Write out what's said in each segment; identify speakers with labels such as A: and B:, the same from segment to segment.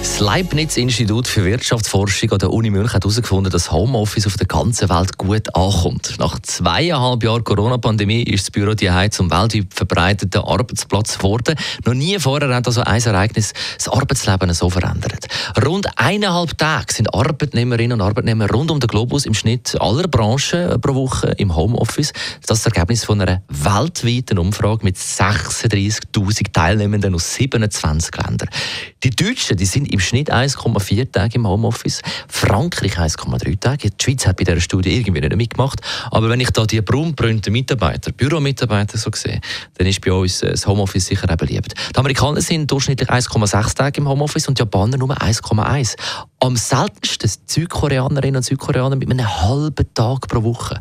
A: das Leibniz-Institut für Wirtschaftsforschung an der Uni München hat herausgefunden, dass Homeoffice auf der ganzen Welt gut ankommt. Nach zweieinhalb Jahren Corona-Pandemie ist das Büro die zum weltweit verbreiteten Arbeitsplatz geworden. Noch nie vorher hat also ein Ereignis das Arbeitsleben so verändert. Rund eineinhalb Tage sind Arbeitnehmerinnen und Arbeitnehmer rund um den Globus im Schnitt aller Branchen pro Woche im Homeoffice. Das ist das Ergebnis von einer weltweiten Umfrage mit 36.000 Teilnehmenden aus 27 Ländern. Die Deutschen die sind im Schnitt 1,4 Tage im Homeoffice, Frankreich 1,3 Tage. Die Schweiz hat bei dieser Studie irgendwie nicht mitgemacht. Aber wenn ich da die braunbrünten Mitarbeiter, Büromitarbeiter so sehe, dann ist bei uns äh, das Homeoffice sicher auch beliebt. Die Amerikaner sind durchschnittlich 1,6 Tage im Homeoffice und die Japaner nur 1,1. Am seltensten Südkoreanerinnen und Südkoreaner mit einem halben Tag pro Woche.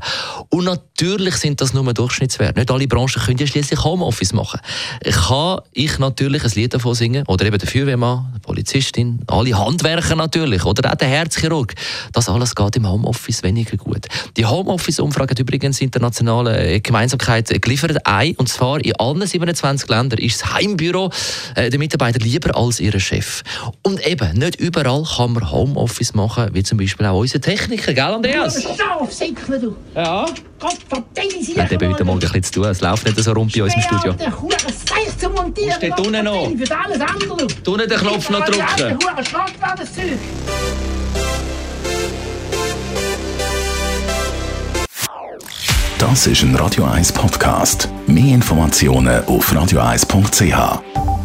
A: Und natürlich sind das nur Durchschnittswerte. Nicht alle Branchen können ja schließlich Homeoffice machen. Kann ich natürlich ein Lied davon singen, oder eben der Feuerwehrmann, der Polizistin, alle Handwerker natürlich, oder auch der Herzchirurg. Das alles geht im Homeoffice weniger gut. Die Homeoffice-Umfrage hat übrigens internationale Gemeinsamkeit geliefert. Ein, und zwar in allen 27 Ländern ist das Heimbüro äh, der Mitarbeiter lieber als ihr Chef. Und eben, nicht überall kann man Homeoffice machen, wie zum Beispiel auch unsere Techniker, gell Andreas?
B: Aufsäckeln, du!
A: Ja.
B: Gott verdiene sie!
A: Hat eben heute Morgen ein bisschen zu tun. Es läuft nicht so rund bei uns im Studio.
B: Montieren!
A: steht unten noch?
B: Für alles andere, du!
A: Du nicht den Knopf noch drücken.
C: Das ist ein Radio 1 Podcast. Mehr Informationen auf radio1.ch.